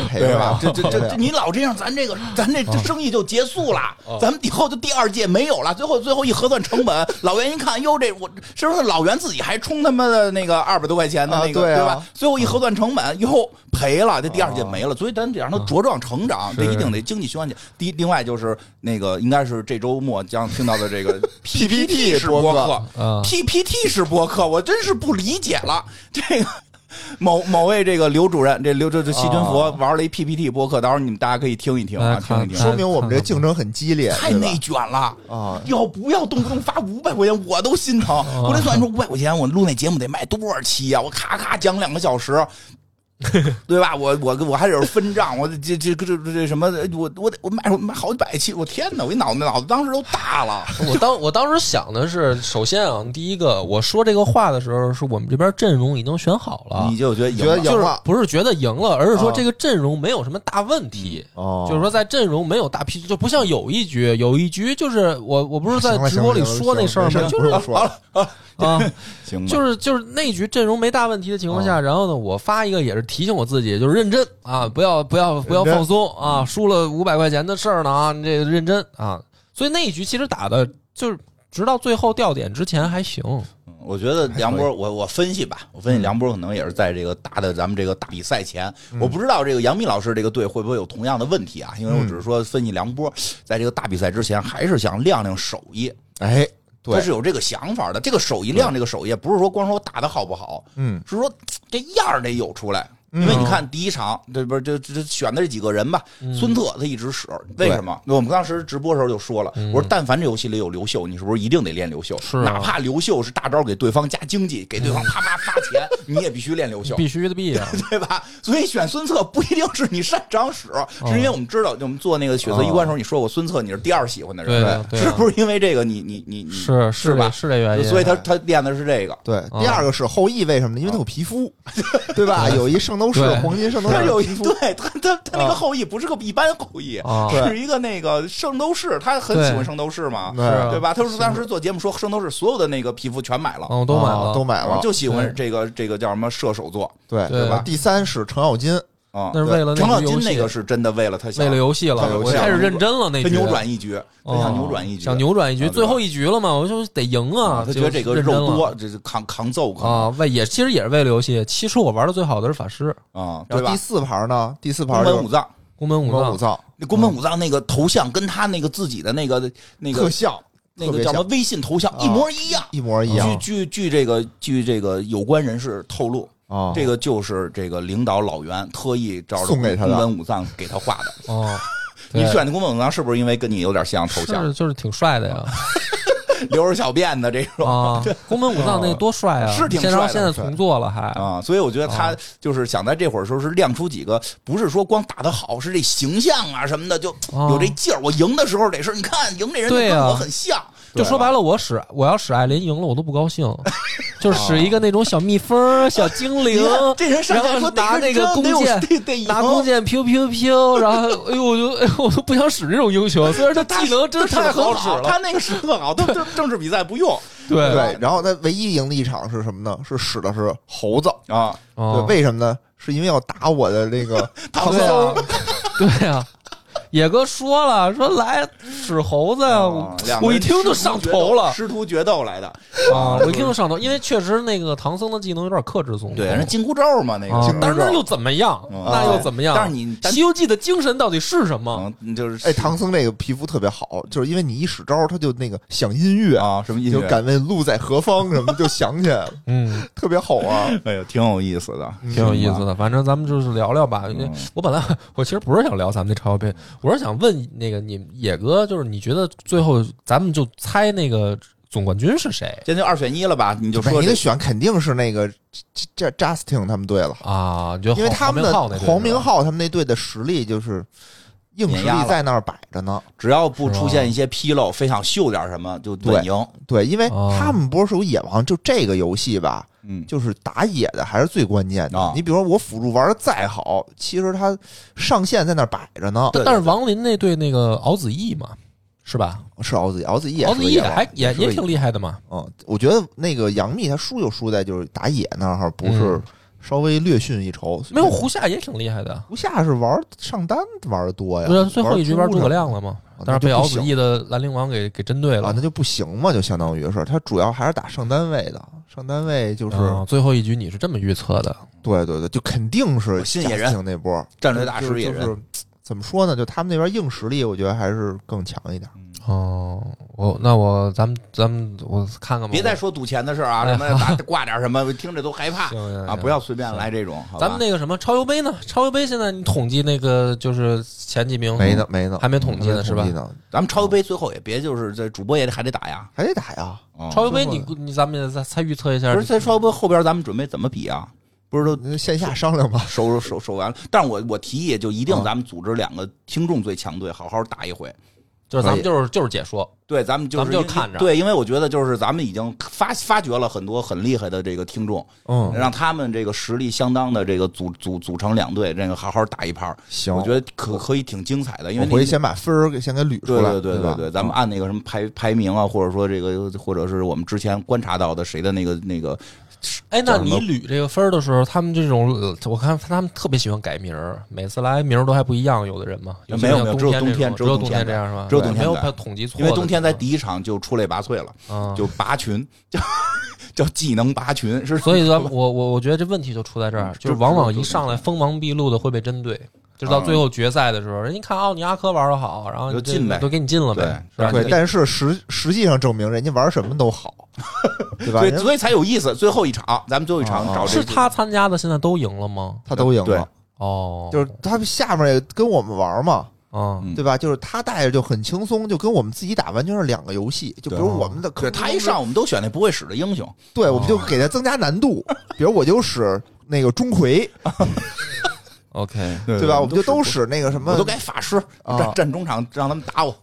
赔了对吧？这这这这，你老这样，咱这个咱这这生意就结束了，咱们以后就第二届没有了。最后最后一核算成本，老袁一看，哟，这我是不是老袁自己还充他妈的那个二百多块钱的那个，啊对啊吧？最后一核算成本，哟赔了，这第二届没了。所以咱得让他茁壮成长，这一定得经济循环起。第一，另外就是那个应该是这周末将听到的这个 <laughs> PPT 式播播客，PPT 式播客，我真是不理解了。这个 <laughs> 某某位这个刘主任，这刘这这细菌佛玩了一 PPT 播客，到时候你们大家可以听一听啊，听一听。说明我们这竞争很激烈，太内卷了啊要不要动不动发五百块钱，我都心疼。我这算说五百块钱，我录那节目得卖多少期呀、我咔咔讲两个小时，<laughs> 对吧？我我我还得分账，我这这这这这什么？我我得我买我买好几百期，我天哪！我一脑子脑子当时都大了。<laughs> 我当我当时想的是，首先啊，第一个我说这个话的时候，是我们这边阵容已经选好了你，就觉得赢了不是觉得赢了，而是说啊这个阵容没有什么大问题。哦，就是说，在阵容没有大批，就不像有一局，有一局就是我我不是在直播里说那事儿吗？<laughs> 就是不说了啊，行，就是就是那局阵容没大问题的情况下，然后呢，我发一个也是提醒我自己，就是认真啊，不要不要不要放松啊，输了五百块钱的事儿呢啊，你这个认真啊。所以那一局其实打的就是直到最后掉点之前还行，我觉得梁波，我我分析吧，我分析梁波可能也是在这个大的咱们这个大比赛前，我不知道这个杨幂老师这个队会不会有同样的问题啊？因为我只是说分析梁波在这个大比赛之前，还是想亮亮手艺，哎，对他是有这个想法的。这个手艺亮这个手艺，不是说光说我打的好不好，嗯，是说这样儿得有出来。因为你看第一场，这不是这这这选的这几个人吧？孙策他一直使，为什么？我们当时直播的时候就说了，我说但凡这游戏里有刘秀，你是不是一定得练刘秀？是啊哪怕刘秀是大招给对方加经济，给对方啪啪发钱，你也必须练刘秀。必须的必啊。<laughs> 对吧？所以选孙策不一定是你擅长使，是因为我们知道，就我们做那个血色衣冠的时候，你说过孙策你是第二喜欢的人，是不是因为这个你你你你是是吧？是这原因，所以他他练的是这个。对，第二个是后羿，为什么呢？因为他有皮肤，对吧？有一圣斗士对黄金圣斗他有一士，对他他他那个后羿不是个一般后羿，啊是一个那个圣斗士，他很喜欢圣斗士嘛，对吧？他说当时做节目说圣斗士所有的那个皮肤全买了，嗯，都买了，啊都买了，就喜欢这个这个叫什么射手座对对吧？第三是程咬金，啊那。是为了程咬金那个是真的为了他想为了游戏了，开始认真了那局，他扭转一局，他哦想扭转一局，想扭转一局，最后一局了嘛，我就得赢啊，他觉得这个肉多，这是扛扛揍啊，为也其实也是为了游戏。其实我玩的最好的是法师，啊，对吧然后第？四盘呢？第四宫盘宫本武藏宫本武藏那宫本武藏那个头像跟他那个自己的那个那个特效，那个叫什么微信头像啊一模一样。一模一样据据据这个据这个有关人士透露，啊，这个就是这个领导老袁特意找着送给他的宫本武藏给他画的。哦，<laughs> 你选的宫本武藏是不是因为跟你有点像头像是，就是挺帅的呀 <laughs> 留着小辫子这种？啊！宫本武藏那个多帅啊！<laughs> 是挺帅的现在重做了还啊，所以我觉得他就是想在这会儿时候是亮出几个，不是说光打得好，是这形象啊什么的，就哦有这劲儿。我赢的时候得是，你看赢这人跟我很像，了，就说白了，我使我要使艾琳赢了，我都不高兴，<laughs> 就是使一个那种小蜜蜂、小精 <laughs> 灵，这人上拿那个弓箭拿弓箭飘飘飘，然后哎呦，我就哎呦，我都不想使这种英雄，虽然他技能真的太好使了，他那个使特好，他 <laughs> 他政治比赛不用对对，然后他唯一赢的一场是什么呢？是使的是猴子，啊。对，哦为什么呢？是因为要打我的那个唐对僧啊，对啊。野哥说了，说来使猴子呀，我我一听就上头了师徒决斗来的，啊！我一听就上头，因为确实那个唐僧的技能有点克制松对，头人紧箍咒嘛，那啊个，但是那又怎么样？嗯那又怎么样？但是你《西游记》的精神到底是什么？嗯，就是哎，唐僧那个皮肤特别好，就是因为你一使招，他就那个响音乐，啊，什么音乐？就敢问路在何方什么就想起来了，<laughs> 嗯，特别好啊。<laughs> 哎呀，挺有意思的，挺有意思的。反正咱们就是聊聊吧。因为嗯我本来我其实不是想聊咱们那超级杯，我是想问那个你野哥，就是你觉得最后咱们就猜那个总冠军是谁现在就二选一了吧？你就说你的选肯定是那个这 Justin 他们队了，啊？就因为他们的黄明昊那黄明昊他们那队的实力就是硬实力在那儿摆着呢。只要不出现一些纰漏，非想秀点什么就稳赢。对，因为哦他们不是有野王，就这个游戏吧，嗯，就是打野的还是最关键的。啊你比如说我辅助玩的再好，其实他上线在那儿摆着呢。对但是王林那对那个敖子逸嘛，是吧？是敖子逸，敖子毅也敖子毅是个野王还也也挺厉害的嘛。嗯，我觉得那个杨幂她输就输在就是打野那儿，不是嗯稍微略逊一筹。没有胡夏也挺厉害的，胡夏是玩上单玩的多呀，不是最后一局玩诸葛亮了吗？啊但是被敖子毅的兰陵王给给针对了啊，那就不行嘛，就相当于是他主要还是打上单位的，上单位就是、啊最后一局你是这么预测的？对对对，就肯定是新野人那波战略大师野人就是就是怎么说呢？就他们那边硬实力，我觉得还是更强一点。哦，我那我咱们咱们我看看吧。别再说赌钱的事儿啊，哎什么 <laughs> 打挂点什么，听着都害怕啊！不要随便来这种。咱们那个什么超游杯呢？超游杯现在你统计那个就是前几名没呢，没呢，还没统计呢是吧还没统计呢咱们超游杯最后也别就是这主播也得还得打呀。还得打呀。嗯超游杯你你咱们也再再预测一下不是在超游杯后边咱们准备怎么比啊？不是都线下商量吧。<laughs> 收收收完了？但是我我提议就一定啊咱们组织两个听众最强队，好好打一回。就是咱们就是就是解说，对，咱们就是就看着对，因为我觉得就是咱们已经发发掘了很多很厉害的这个听众，嗯，让他们这个实力相当的这个组组组成两队，这个好好打一盘儿，行，我觉得可可以挺精彩的。因为那我回去先把分儿给先给捋出对来。对对吧对，咱们按那个什么排排名啊，或者说这个，或者是我们之前观察到的谁的那个那个，哎，那你捋这个分儿的时候，他们这种呃我看他们特别喜欢改名儿，每次来名儿都还不一样，有的人嘛，没有没有只有冬天冬只有冬天这样是吧？只有冬天没有统计错，因为冬天在第一场就出类拔萃了，啊，就拔群，叫叫技能拔群，是所以说我我我觉得这问题就出在这儿，嗯就是往往一上来锋芒毕露的会被针对，就是到最后决赛的时候，人家看奥尼阿科玩的好，然后就进呗都给你进了呗，是吧？对，但是实实际上证明人家玩什么都好，<laughs> 对吧？对，所以才有意思。最后一场，咱们最后一场啊找是他参加的，现在都赢了吗？他都赢了，哦，就是他下面也跟我们玩嘛，啊，嗯对吧？就是他带着就很轻松，就跟我们自己打完全是两个游戏。就比如我们的对他一上，我们都选那不会使的英雄，对，我们就给他增加难度。比如我就使那个钟馗，<laughs> OK，对吧？我们就都使使那个什么我都改法师，啊站站中场让他们打我。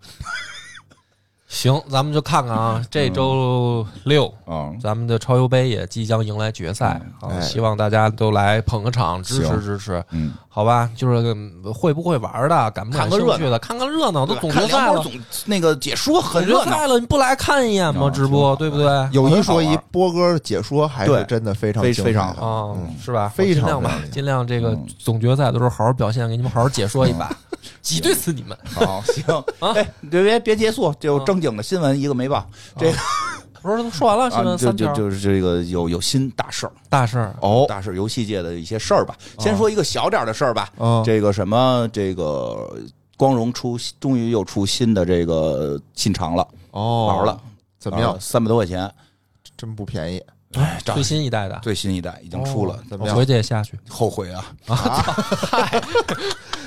行，咱们就看看啊，这周六。嗯，咱们的超游杯也即将迎来决赛啊，哎希望大家都来捧个场，支持支持，嗯，好吧？就是嗯会不会玩的，感不感看个热兴趣的，看看热闹，都总决赛了，看总那个解说很热闹总决赛，了，你不来看一眼吗？啊直播对不对？有一说一，波哥解说还是真的非常非非常好啊嗯，是吧？非常尽量吧，尽量这个嗯总决赛的时候好好表现，给你们好好解说一把，挤兑死你们！好，行，<laughs> 啊哎，别别别结束，就正经的新闻一个没报，这个 <laughs> 不是都说完了，新啊，就就闻三条就是这个有有新大事儿，大事儿哦，大事儿游戏界的一些事儿吧。先说一个小点儿的事儿吧，嗯，这个什么这个光荣出终于又出新的这个信长了哦，玩了，怎么样？三百多块钱，真不便宜哎，最新一代的，最新一代已经出了，怎么样回？去也下去，后悔啊！<laughs>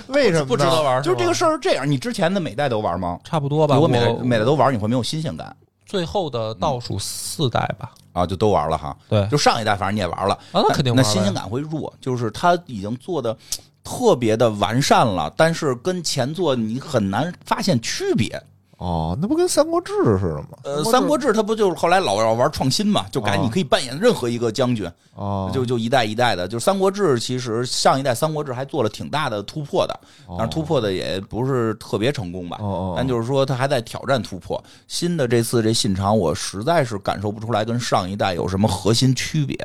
<laughs> 为什么不值得？玩，就是这个事儿是这样，你之前的每代都玩吗？差不多吧。如果每代每代都玩，你会没有新鲜感最后的倒数四代吧，啊？就都玩了哈。对，就上一代，反正你也玩了，啊，那肯定玩了那新鲜感会弱，就是它已经做的特别的完善了，但是跟前作你很难发现区别。哦，那不跟《三国志》似的吗？呃，《三国志》它不就是后来老要玩创新嘛，就改哦你可以扮演任何一个将军，哦，就就一代一代的。就《三国志》其实上一代《三国志》还做了挺大的突破的，但是突破的也不是特别成功吧。哦哦，但就是说，它还在挑战突破。新的这次这信长，我实在是感受不出来跟上一代有什么核心区别。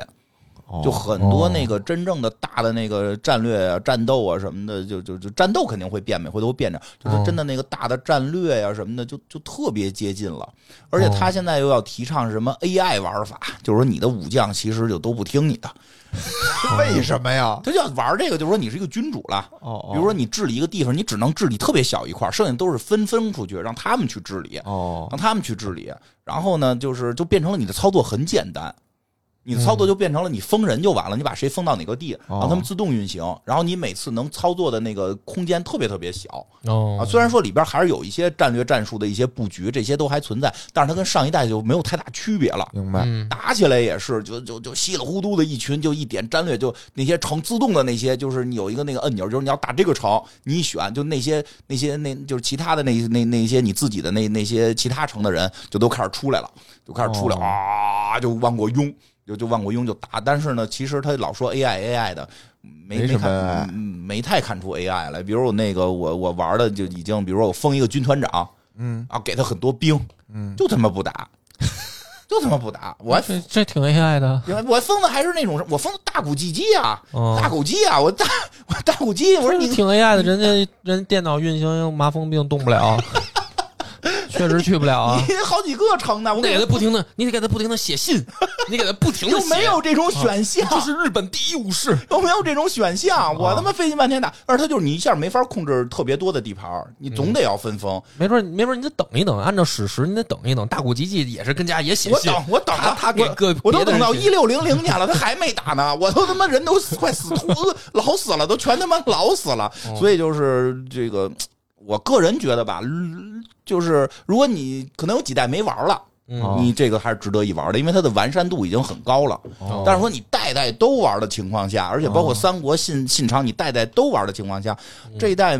哦就很多那个真正的大的那个战略啊、战斗啊什么的，就就就战斗肯定会变，每回都会变着。就是真的那个大的战略呀、什么的，就就特别接近了。而且他现在又要提倡什么 AI 玩法，就是说你的武将其实就都不听你的，<laughs> 为什么呀？他就要玩这个，就是说你是一个君主了。哦，比如说你治理一个地方，你只能治理特别小一块，剩下都是分分出去，让他们去治理。哦，让他们去治理。然后呢，就是就变成了你的操作很简单，你的操作就变成了你封人就完了，你把谁封到哪个地，哦让他们自动运行。然后你每次能操作的那个空间特别特别小哦啊。虽然说里边还是有一些战略战术的一些布局，这些都还存在，但是它跟上一代就没有太大区别了。明白。嗯打起来也是，就就就稀里糊涂的一群，就一点战略，就那些城自动的那些，就是你有一个那个按钮，就是你要打这个城，你一选，就那些那些那就是其他的那那那些你自己的那那些其他城的人，就都开始出来了，就开始出来哦啊，就往过拥，就就万国雍就打。但是呢，其实他老说 AI AI 的，没没什么看没太看出 AI 来。比如我那个我我玩的就已经，比如说我封一个军团长嗯啊，给他很多兵，嗯，就他妈不打。<laughs> 就他妈不打，我还这这挺 AI 的，我封的还是那种，我封的大古鸡鸡啊，哦大古鸡啊，我大我大古鸡，我说你挺 AI 的，人家人电脑运行麻风病动不了，<laughs> 确实去不了啊。<laughs> 你好几个城呢，我得给他不停的，你得给他不停的写信，你给他不停的 <laughs> 又没有这种选项，这是日本第一武士，<laughs> 又没有这种选项，我他妈费劲半天打，而他就是你一下没法控制特别多的地盘，你总得要分封。没准没准你得等一等，按照史实你得等一等。大古吉吉也是跟家也写信，我等我等他了，他给个我都等到一六零零年了，他还没打呢，我都他妈人都快死秃子老死了，都全他妈老死了，哦所以就是这个，我个人觉得吧，嗯就是如果你可能有几代没玩了。嗯你这个还是值得一玩的，因为它的完善度已经很高了。哦但是说你代代都玩的情况下，而且包括哦三国信信长，你代代都玩的情况下，这一代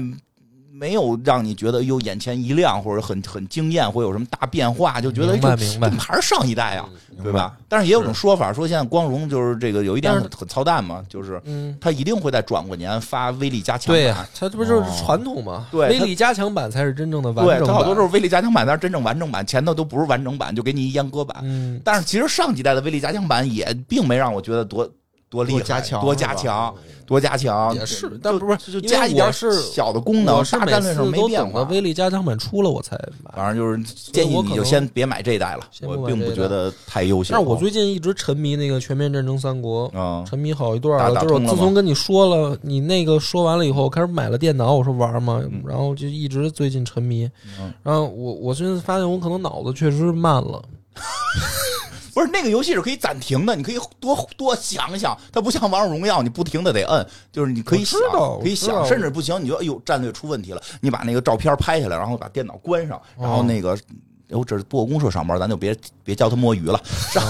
没有让你觉得哟眼前一亮，或者很很惊艳，或有什么大变化，就觉得这明白怎么还是上一代啊，对吧？但是也有种说法说，现在光荣就是这个有一点很很操蛋嘛，就是嗯，他一定会在转过年发威力加强版对呀，，它这不就是哦传统吗？对威力加强版才是真正的完对，整版。它好多都是威力加强版，但是真正完整版前头都不是完整版，就给你一阉割版。嗯，但是其实上几代的威力加强版也并没让我觉得多多厉害、多加强多加强、多加强，也是但不是就加一点是小的功能，大战略上没变化。威力加强版出了我才买。反正就是建议你就先别买这一代了，我并不觉得太优秀。但是我最近一直沉迷那个《全面战争三国》，嗯沉迷好一段了。就是自从跟你说了，你那个说完了以后，开始买了电脑，我说玩嘛，然后就一直最近沉迷。嗯然后我我现在发现我可能脑子确实慢了。<laughs> 不是那个游戏是可以暂停的，你可以多多想想，它不像王者荣耀，你不停的得摁，就是你可以想，可以想，甚至不行，你就哎呦战略出问题了，你把那个照片拍下来，然后把电脑关上，然后那个。哟，这是播公社上班，咱就别别教他摸鱼了。上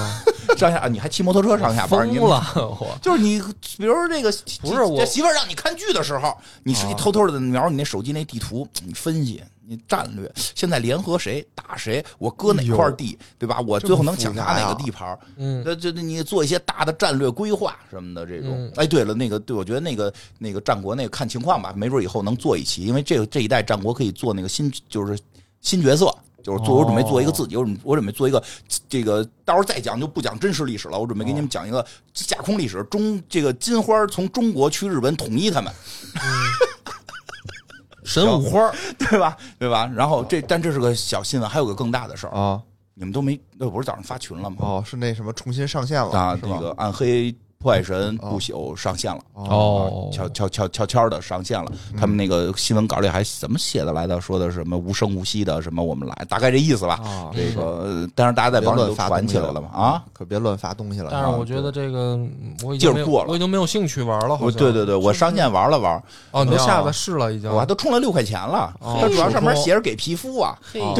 上下，你还骑摩托车上下班，你疯了，我就是你，比如说这个，不是我这媳妇儿让你看剧的时候，你是啊偷偷的瞄你那手机那地图，你分析你战略，现在联合谁打谁，我割哪块地，对吧？我最后能抢他哪个地盘？嗯，那这你做一些大的战略规划什么的这种嗯。哎，对了，那个对我觉得那个那个战国那个看情况吧，没准以后能做一期，因为这个这一代战国可以做那个新就是新角色。就是做，我准备做一个自己，我准我准备做一个这个，到时候再讲就不讲真实历史了。我准备给你们讲一个架空历史，中这个金花从中国去日本统一他们，<laughs> 神武花儿 <laughs> 对吧？对吧？然后这但这是个小新闻，还有个更大的事儿，啊，你们都没，那不是早上发群了吗？哦，是那什么重新上线了啊，是吧这个暗黑破坏神不朽上线了。哦悄悄悄悄悄的上线了，他们那个新闻稿里还怎么写的来的？说的什么无声无息的什么我们来，大概这意思吧。啊，这个，呃但是大家在网里都传起来了嘛？啊，可别乱发东西了。但是我觉得这个嗯我已经劲儿过了我已经没有兴趣玩了。好像我对对对，我上线玩了玩，哦，你下子试了已经。我还都充了六块钱了。哦它主要上面写着给皮肤啊，嘿 <laughs> 啊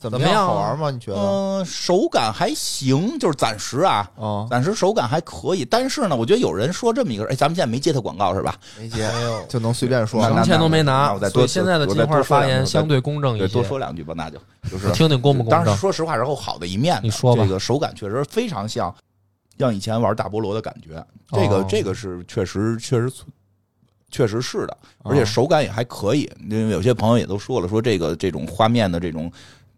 怎怎么样啊好玩吗？你觉得？嗯，手感还行，就是暂时啊，啊，暂时手感还可以。但是呢，我觉得有人说这么一个，哎，咱们现在没接他广告是吧？没接没有就能随便说了什么钱都没拿我再，多现在的金花多说两句发言相对公正一，些。多说两句吧，那就就是 <laughs> 听听公不公当然？说实话，然后好的一面呢，你说吧这个手感确实非常像像以前玩大菠萝的感觉，这个、哦这个是确实确实确实是的，而且哦手感也还可以。因为有些朋友也都说了，说这个这种画面的这种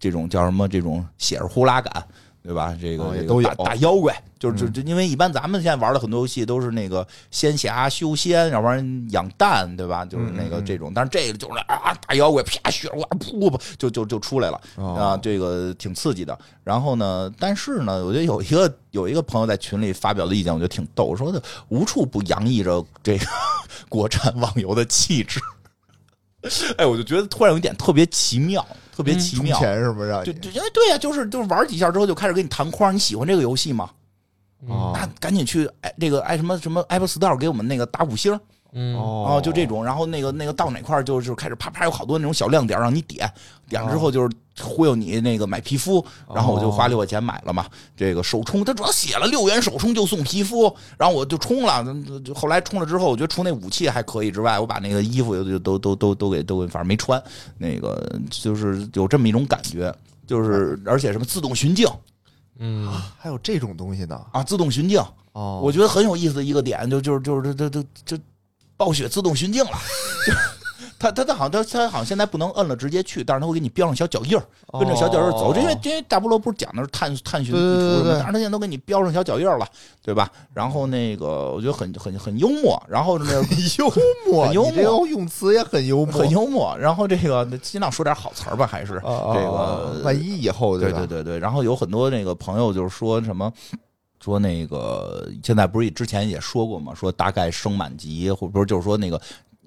这种叫什么这种血着呼啦感。对吧？这个、哦也都有打打妖怪，就是就嗯就因为一般咱们现在玩的很多游戏都是那个仙侠修仙，要不然养蛋，对吧？就是那个这种，但是这个就是啊，打妖怪啪血哇噗噗就就就出来了。啊，啊，这个挺刺激的。然后呢，但是呢，我觉得有一个有一个朋友在群里发表的意见，我觉得挺逗，说的无处不洋溢着这个 <laughs> 国产网游的气质。<laughs> 哎，我就觉得突然有一点特别奇妙，特别奇充妙。钱是不是？就就因为对呀、就是就是玩几下之后就开始给你弹框，你喜欢这个游戏吗？啊那赶紧去哎这个哎什么什么 Apple Store 给我们那个打五星嗯，哦哦，就这种，然后那个那个到哪块儿就就开始啪啪有好多那种小亮点让你点，点了之后就是忽悠你那个买皮肤，然后我就花六块钱买了嘛。这个首充，它主要写了六元首充就送皮肤，然后我就充了。就后来充了之后，我觉得除那武器还可以之外，我把那个衣服就都都都都给都给，反正没穿。那个就是有这么一种感觉，就是而且什么自动巡镜嗯，还有这种东西呢？啊，自动巡镜，哦，我觉得很有意思的一个点，就就是就是这这这这暴雪自动巡境了，就他他他好像他他好像现在不能摁了直接去，但是他会给你标上小脚印儿，跟着小脚印儿走。因为因为大菠萝不是讲的是探探寻地图但是他现在都给你标上小脚印儿了，对吧？然后那个我觉得很很很幽默，然后那 <laughs> 个幽默，很幽默用词也很幽默，很幽默，然后这个尽量说点好词儿吧，还是这啊个万一以后对对对对，然后有很多那个朋友就是说什么。说那个现在不是之前也说过嘛？说大概升满级，或不是就是说那个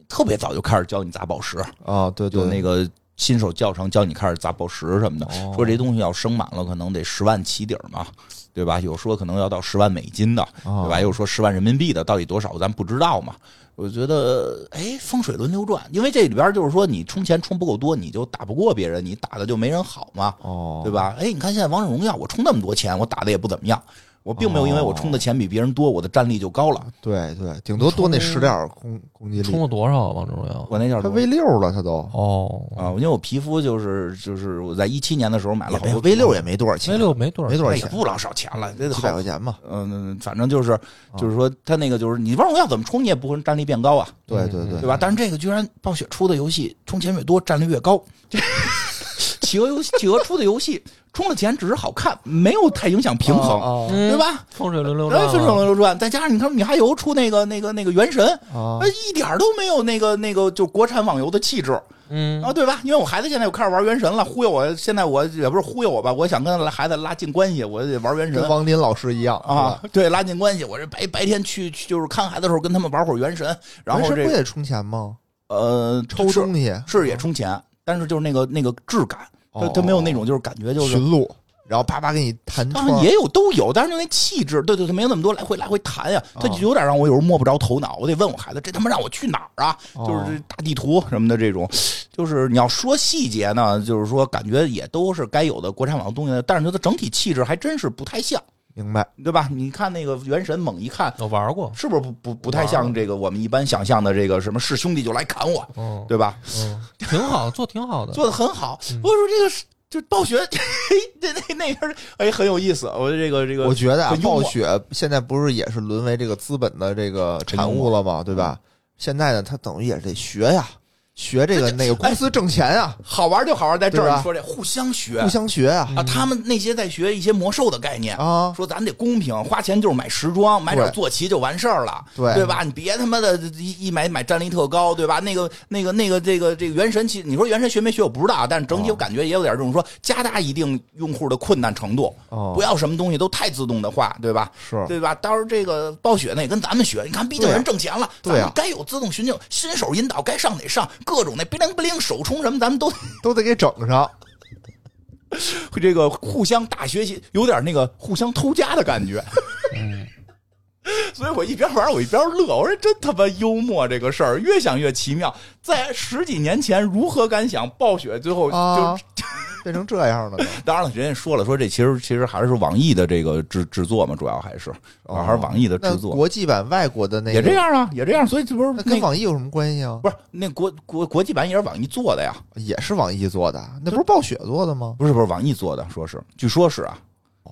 特别早就开始教你砸宝石，啊，对对，就那个新手教程教你开始砸宝石什么的。哦说这东西要升满了，可能得十万起底儿嘛，对吧？有说可能要到十万美金的，哦对吧？又说十万人民币的，到底多少咱不知道嘛。我觉得，哎，风水轮流转，因为这里边就是说，你充钱充不够多，你就打不过别人，你打的就没人好嘛。哦，对？吧？哎，你看现在王者荣耀，我充那么多钱，我打的也不怎么样，我并没有因为我充的钱比别人多，我的战力就高了。对对，顶多多那十点儿攻攻击力充，了多少啊？王者荣耀？我那叫什他 V 六了，他都哦啊？因为我皮肤就是就是我在一七年的时候买了好多 V 六也没多少钱，V 六没多少没多少钱，也不老少钱了，这得几百块钱吧。嗯，反正就是就是说，他那个就是你王者荣耀怎么充，你也不会战力变高啊，对对对对吧？但是这个居然暴雪出的游戏充钱越多，战力越高。<laughs> 企鹅游戏，企鹅出的游戏充了钱只是好看，没有太影响平衡，对？吧？风水轮流转风水轮流转，再加上你看米哈游出那个那个那个原神，一点都没有那个那个就国产网游的气质嗯啊，对吧？因为我孩子现在又开始玩原神了，忽悠我，现在我也不是忽悠我吧，我想跟孩子拉近关系，我得玩原神跟王林老师一样啊，，对，拉近关系。我这白白天去去就是看孩子的时候，跟他们玩会儿原神，然后原神这不也充钱吗？呃抽东西是也充钱，但是就是那个那个质感，它哦它没有那种就是感觉就是寻路，然后啪啪给你弹窗当然也有都有，但是就那气质，对对他，没有那么多来回来回弹呀，他就有点让我有时候摸不着头脑。我得问我孩子，这他妈让我去哪儿啊？哦就是这大地图什么的这种，就是你要说细节呢，就是说感觉也都是该有的国产网东西，但是它的整体气质还真是不太像，明白？对吧？你看那个原神，猛一看。我玩过，是不是不不不太像这个我们一般想象的这个什么是兄弟就来砍我，嗯对吧？嗯，挺好，做挺好的，<laughs> 做的很好。嗯我说这个是就暴雪，这那那边哎很有意思。我这个这个，我觉得暴雪现在不是也是沦为这个资本的这个产物了吗？对吧？现在呢，他等于也是得学呀，学这个那个公司挣钱啊，好玩就好玩在这儿，你说这互相学互相学啊啊，他们那些在学一些魔兽的概念。啊，说咱得公平，花钱就是买时装，买点坐骑就完事儿了，对对吧？你别他妈的一一买买战力特高，对吧？那个那个那个这个这个原神，其你说原神学没学我不知道啊，但是整体我感觉也有点这种说加大一定用户的困难程度，哦不要什么东西都太自动的化，对吧？是对吧？到时候这个暴雪那也跟咱们学，你看，毕竟人挣钱了，咱们该有自动寻求新手引导，该上哪上，各种那不灵不灵手冲什么，咱们都 <laughs> 都得给整上。这个互相大学习，有点那个互相偷家的感觉。<laughs> 所以我一边玩我一边乐，我说真他妈幽默这个事儿，越想越奇妙。在十几年前，如何敢想暴雪最后就、啊变成这样了呢？<laughs> 当然了，人家说了，说这其实其实还是网易的这个制制作嘛，主要还是、哦还是网易的制作，国际版外国的那个也这，样啊，也这样。所以这不是那跟网易有什么关系啊？不是那国国国际版也是网易做的呀？也是网易做的，那不是暴雪做的吗？不是不是网易做的，说是据说是啊，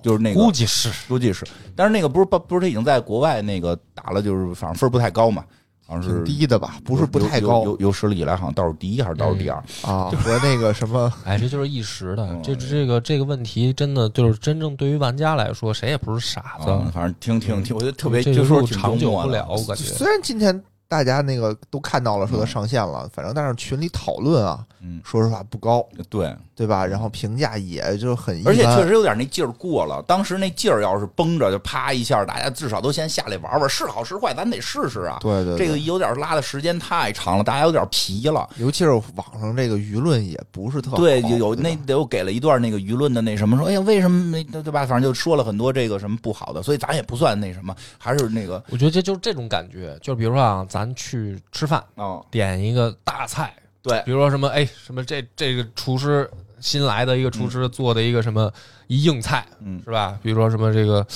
就是那个估计是估计是，但是那个不是不不是他已经在国外那个打了，就是反正分不太高嘛，好像是挺低的吧，不是不太高有有有史以来好像倒数第一还是倒数第二？啊，和那个什么 <laughs> 哎，这就是一时的嗯。这这个这个问题，真的就是真正对于玩家来说，谁也不是傻子。嗯，反正挺挺挺，我觉得特别这个就说挺路长久不了，我感觉。虽然今天大家那个都看到了，说它上线了，反正但是群里讨论啊，嗯，说实话不高，对，对吧？然后评价也就很一般，而且确实有点那劲儿过了。当时那劲儿要是绷着，就啪一下，大家至少都先下来玩玩，是好是坏，咱得试试啊。对对对这个有点拉的时间太长了，大家有点疲了。尤其是网上这个舆论也不是特好对，有那又给了一段那个舆论的那什么，说哎呀，为什么没对吧？反正就说了很多这个什么不好的，所以咱也不算那什么，还是那个我觉得这就是这种感觉，就是比如说啊，咱去吃饭，哦，点一个大菜，对。比如说什么哎什么这这个厨师新来的一个厨师做的一个什么一硬菜，嗯。是吧？比如说什么这个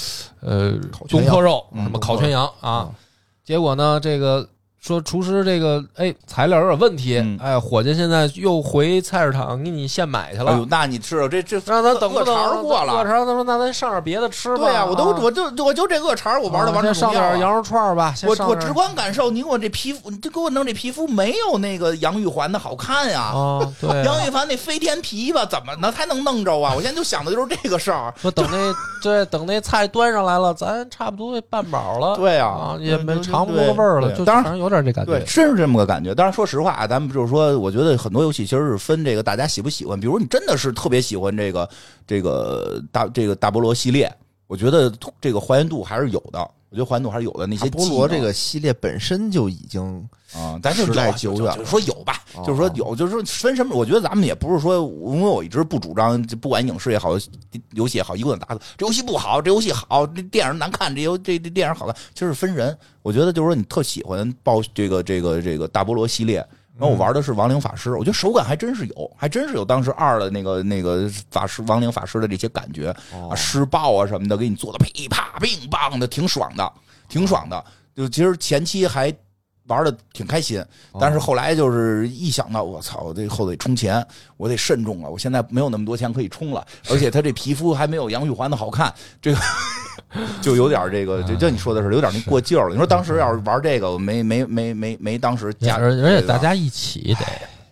呃烤全羊。东坡肉，嗯。什么烤全羊啊。嗯，结果呢这个。说厨师这个哎材料有点问题，嗯哎伙计现在又回菜市场给你现买去了，哎呦，那你吃了这这让咱等不等？饿肠儿过饿了。肠儿，他说那咱上点别的吃吧。对呀、我都啊我就我就这饿肠儿，我玩的王者荣耀啊点羊肉串儿吧。先我我直观感受，你给我这皮肤，你就给我弄这皮肤没有那个杨玉环的好看呀。啊，对啊，杨玉环那飞天皮吧，怎么呢？才能弄着啊？我现在就想的就是这个事儿。说等那对等那菜端上来了，咱差不多也半饱了。对呀啊，也没对尝不出个味儿了，就对当然反正有有点这感对，真是这么个感觉。当然，说实话啊，咱们就是说，我觉得很多游戏其实是分这个大家喜不喜欢。比如你真的是特别喜欢这个这个大这个大菠萝系列，我觉得这个还原度还是有的。我觉得还原度还是有的。那些菠萝这个系列本身就已经啊，咱就时代有久远就是说有吧，哦就是说有，就是说分什么？我觉得咱们也不是说，因为我一直不主张，不管影视也好，游戏也好，一棍子打死。这游戏不好，这游戏好，这电影难看，这游这这电影好看，其实是分人。我觉得就是说，你特喜欢爆这个这个这个大菠萝系列。然后我玩的是亡灵法师，我觉得手感还真是有，还真是有当时二的那个那个法师亡灵法师的这些感觉哦啊，施暴啊什么的，给你做的噼啪乒乓的，挺爽的，挺爽的。就其实前期还玩的挺开心，但是后来就是一想到我操，我这后得充钱，我得慎重了！我现在没有那么多钱可以充了，而且他这皮肤还没有杨玉环的好看，这个 <laughs> 就有点这个，就就你说的是有点那过劲儿了。你说当时要是玩这个，我没没没没没当时加，而而且大家一起得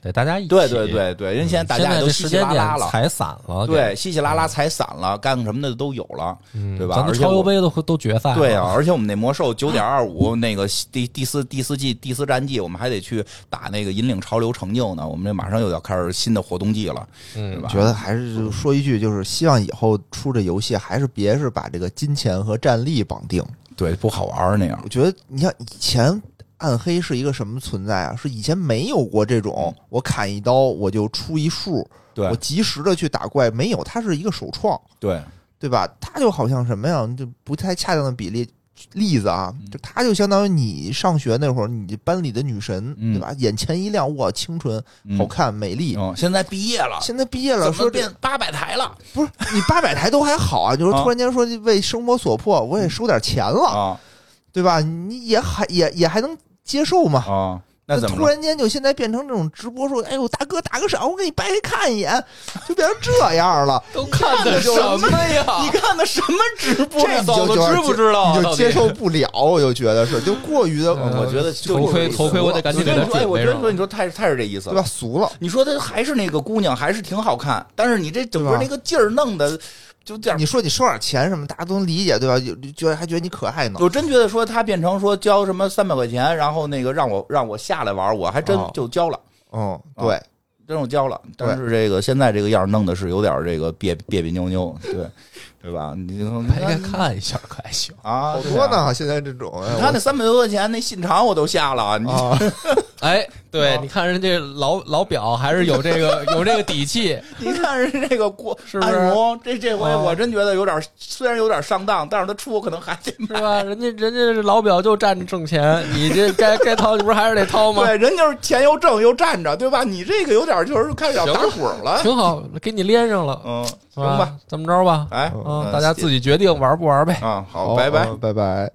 得大家一起。对对对对，因为现在大家也都稀稀这时间拉拉了。踩散了，对，稀稀拉拉踩散了，干什么的都有了，嗯，对吧咱们超游杯都都决赛了，对啊，而且我们那魔兽九点二五那个第第四第四季第四战绩，我们还得去打那个引领潮流成就呢。我们这马上又要开始新的活动季了，对嗯吧？觉得还是说一句，就是希望以后出这游戏还是别是把这个金钱和战力绑定。对，不好玩那样我。觉得你像以前暗黑是一个什么存在啊？是以前没有过这种我砍一刀我就出一数，对。我及时的去打怪，没有，它是一个首创，对，对吧？它就好像什么呀，就不太恰当的比例。例子啊，就它就相当于你上学那会儿，你班里的女神，嗯。对吧？眼前一亮，哇，清纯、嗯。好看、美丽。哦，现在毕业了，现在毕业了，怎么说这变八百台了？不是你八百台都还好啊，就是啊 <laughs> 突然间说为生活所迫，我也收点钱了，啊对吧？你也还也也还能接受嘛，啊？那怎么？突然间就现在变成这种直播说，哎呦大哥打个赏，我给你掰开看一眼，<laughs> 就变成这样了。<laughs> 都看的什么呀？你看的什么直播呀？这你就知不知道啊你就接受不了，我就觉得是，就过于的，嗯我觉得就头盔就是头盔我得赶紧给他我觉得准备上我觉得说你说太太是这意思对吧？俗了。你说他还是那个姑娘，还是挺好看，但是你这整个那个劲儿弄的就这样。你说你收点钱什么，大家都能理解，对吧？就觉得还觉得你可爱呢。我真觉得说他变成说交什么三百块钱，然后那个让我让我下来玩，我还真哦就交了，嗯，对，真我交了。但是这个现在这个样弄的是有点这个别别别扭扭，对对吧？你就应该看一下可还行。啊，好。多呢。现在这种，哎你看那三百多块钱那信长我都下了，你啊，<laughs> 哎，对，啊你看人家老老表还是有这个有这个底气，<laughs> 你看人这个郭是不是安荣，这这回啊我真觉得有点，虽然有点上当，但是他出我可能还得买。是吧？人家人家这老表就站着挣钱，你这该该掏，你不是还是得掏吗？对，人就是钱又挣又站着，对吧？你这个有点就是开始要打滚了。挺好，给你连上了，嗯，是行吧，，这么着吧？哎，啊，嗯大家自己决定玩不玩呗。啊，好，拜拜。嗯拜拜。